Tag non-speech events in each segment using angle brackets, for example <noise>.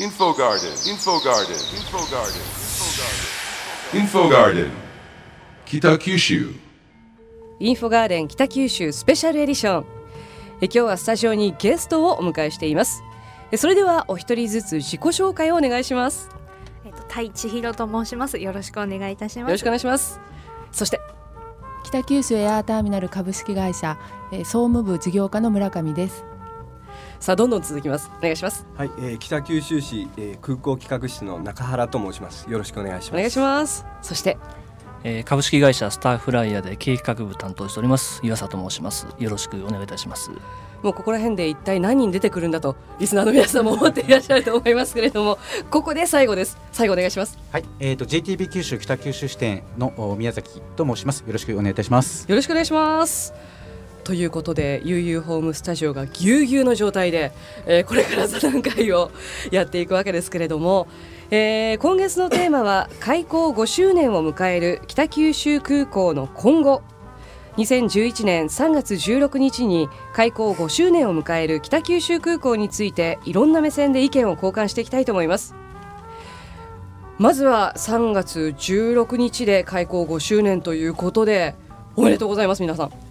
Info Garden, Info Garden, Info Garden, Info Garden, 北九州インフォガーデン北九州スペシャルエディションえ今日はスタジオにゲストをお迎えしていますえそれではお一人ずつ自己紹介をお願いしますえっと、タイ千尋と申します。よろしくお願いいたします。よろしくお願いしますそして北九州エアーターミナル株式会社、えー総務部事業課の村上です。さあどんどん続きます。お願いします。はい、えー、北九州市、えー、空港企画室の中原と申します。よろしくお願いします。お願いします。そしてえー株式会社スターフライヤーで経営企画部担当しております。岩佐と申します。よろしくお願いいたします。もうここら辺で一体何人出てくるんだとリスナーの皆さんも思っていらっしゃると思いますけれどもここで最後です。最後お願いします。はい、えー、と JTB 九州北九州支店のお宮崎と申します。よろしくお願いいたします。よろしくお願いしますということで悠々ホームスタジオがぎゅうぎゅうの状態で、えーこれから座談会をやっていくわけですけれども、えー今月のテーマは開港5周年を迎える北九州空港の今後。2011年3月16日に開港5周年を迎える北九州空港についていろんな目線で意見を交換していきたいと思います。まずは3月16日で開港5周年ということでおめでとうございます皆さん。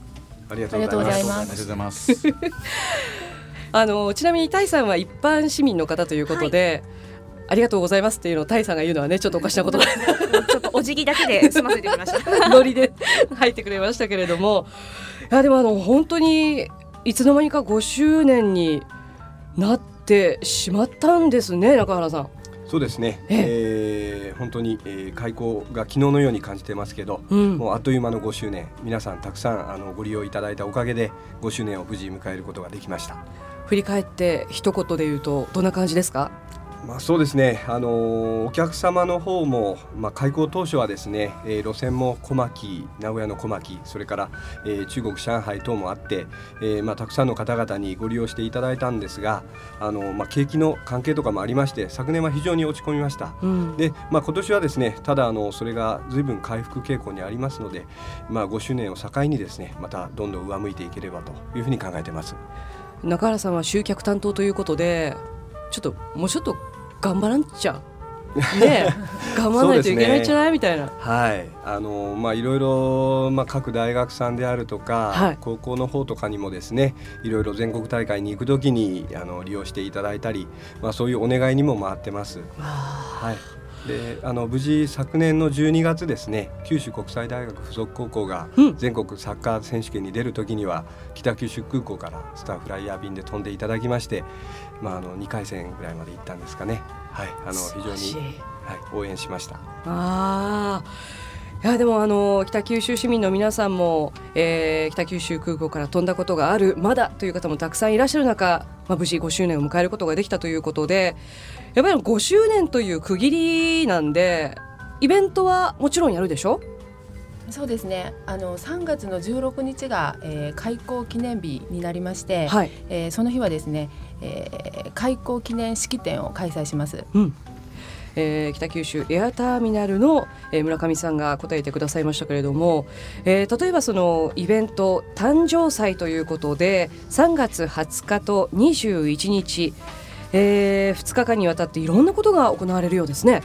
ありがとうございます。ありがとうございます <laughs> あのちなみにタイさんは一般市民の方ということで、ありがとうございますっていうのをタイさんが言うのはねちょっとおかしなことなちょっとお辞儀だけで済ませてみました。<laughs> ノリで入ってくれましたけれどもいやでもあの本当にいつの間にか5周年になってしまったんですね中原さん。そうですね。えー、本当に、えー、開校が昨日のように感じてますけど、うんもうあっという間の5周年、皆さんたくさんあのご利用いただいたおかげで5周年を無事迎えることができました。振り返って一言で言うとどんな感じですか？まあ、そうですね、あのーお客様の方も、まあ、開港当初はですね、えー路線も小牧名古屋の小牧それから、えー中国上海等もあって、えーまあ、たくさんの方々にご利用していただいたんですが、あのまあ、景気の関係とかもありまして昨年は非常に落ち込みました。うんで、まあ、今年はですねただあのそれが随分回復傾向にありますので、まあ、5周年を境にですねまたどんどん上向いていければというふうに考えてます。中原さんは集客担当ということでちょっともうちょっと頑張らんちゃねえ。<laughs> 頑張らないといけないんじゃない、みたいな。はい、あのまあいろいろまあ各大学さんであるとか、はい。高校の方とかにもですね、いろいろ全国大会に行くときにあの利用していただいたり、まあそういうお願いにも回ってます。はい。で、あの無事昨年の12月ですね、九州国際大学附属高校がうん全国サッカー選手権に出るときには北九州空港からスターフライヤー便で飛んでいただきまして、まああの2回戦ぐらいまで行ったんですかね。はい、あの非常にはい応援しました。ああ。いやでもあの北九州市民の皆さんも、えー北九州空港から飛んだことがあるまだという方もたくさんいらっしゃる中、まあ、無事5周年を迎えることができたということでやっぱり5周年という区切りなんでイベントはもちろんやるでしょ？そうですね。あの3月の16日が、えー開港記念日になりまして、はい、えーその日はですね、えー開港記念式典を開催します。うんえー北九州エアターミナルの、えー村上さんが答えてくださいましたけれども、えー例えばそのイベント誕生祭ということで3月20日と21日、え2日間にわたっていろんなことが行われるようですね。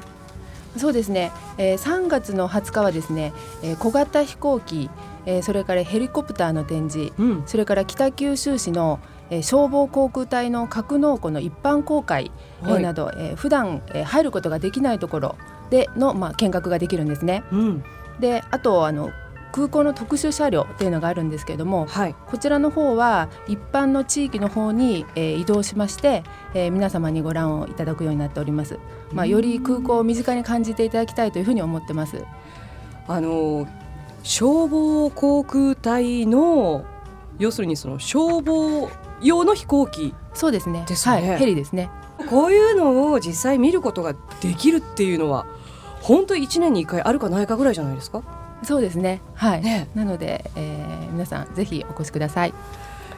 そうですね、えー3月の20日はですね、えー小型飛行機、えーそれからヘリコプターの展示うんそれから北九州市の、えー消防航空隊の格納庫の一般公開、えーはいなど、えー普段、えー入ることができないところでの、まあ、見学ができるんですね。うんであとあの空港の特殊車両っていうのがあるんですけれどもはいこちらの方は一般の地域の方に、えー移動しまして、えー皆様にご覧をいただくようになっております。まあ、より空港を身近に感じていただきたいというふうに思ってます。あの消防航空隊の要するにその消防用の飛行機そうですね。ですねはい、ヘリですね。こういうのを実際見ることができるっていうのは本当1年に1回あるかないかぐらいじゃないですか？そうですね。はい。ねなので、えー皆さんぜひお越しください。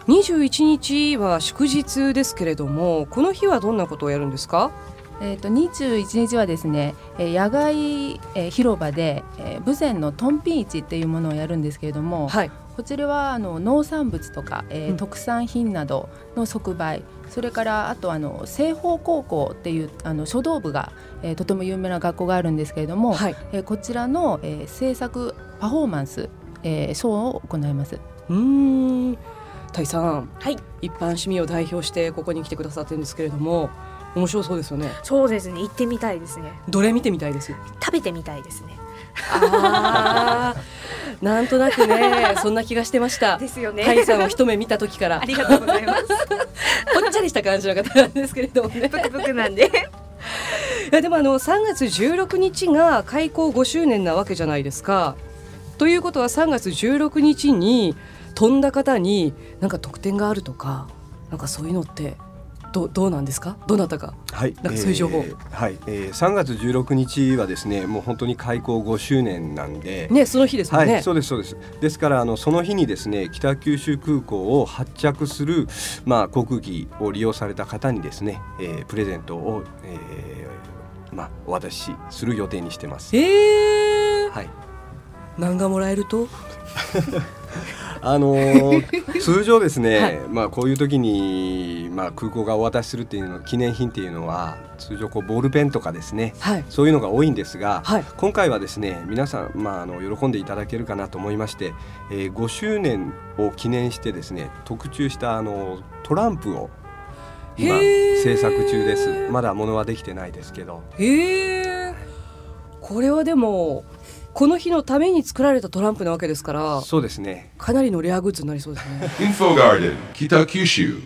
21日は祝日ですけれどもこの日はどんなことをやるんですか？えー、と21日はですね、えー野外、えー広場で、えー、豊前のトンピン市っていうものをやるんですけれども、はいこちらはあの農産物とか、えーうん。特産品などの即売。それからあとあの西方高校っていうあの書道部が、えーとても有名な学校があるんですけれども、はい。えーこちらの、えー制作パフォーマンス、えーショーを行います。うーん。タイさん。はい。一般市民を代表してここに来てくださってるんですけれども面白そうですよね。そうですね。行ってみたいですね。どれ見てみたいです？食べてみたいですね。<laughs> あーなんとなくねそんな気がしてました。ですよね。タイさんを一目見た時から。ありがとうございます。ぽっちゃりした感じの方なんですけれどもね。ブクブクなんで。いやでもあの3月16日が開校5周年なわけじゃないですか。ということは3月16日に飛んだ方になんか特典があるとかなんかそういうのってどどうなんですか？どなたか？はい、なんかそういう情報えーはい、えー、3月16日はですねもう本当に開校5周年なんで、ねその日ですね。はい、そうですそうです。ですからあのその日にですね北九州空港を発着するまあ航空機を利用された方にですね、えープレゼントを、えーまあお渡しする予定にしてます。えー、はい。何がもらえると？<laughs> あのー <laughs> 通常ですね、はい。まあこういう時にまあ空港がお渡しするっていうの記念品っていうのは通常こうボールペンとかですね。はい。そういうのが多いんですが、はい。今回はですね皆さん、まあ、あの喜んでいただけるかなと思いまして、えー5周年を記念してですね特注したあのトランプを今制作中です。まだ物はできてないですけど。えー、これはでもこの日のために作られたトランプなわけですからそうですねかなりのレアグッズになりそうですね。インフォガーデン北九州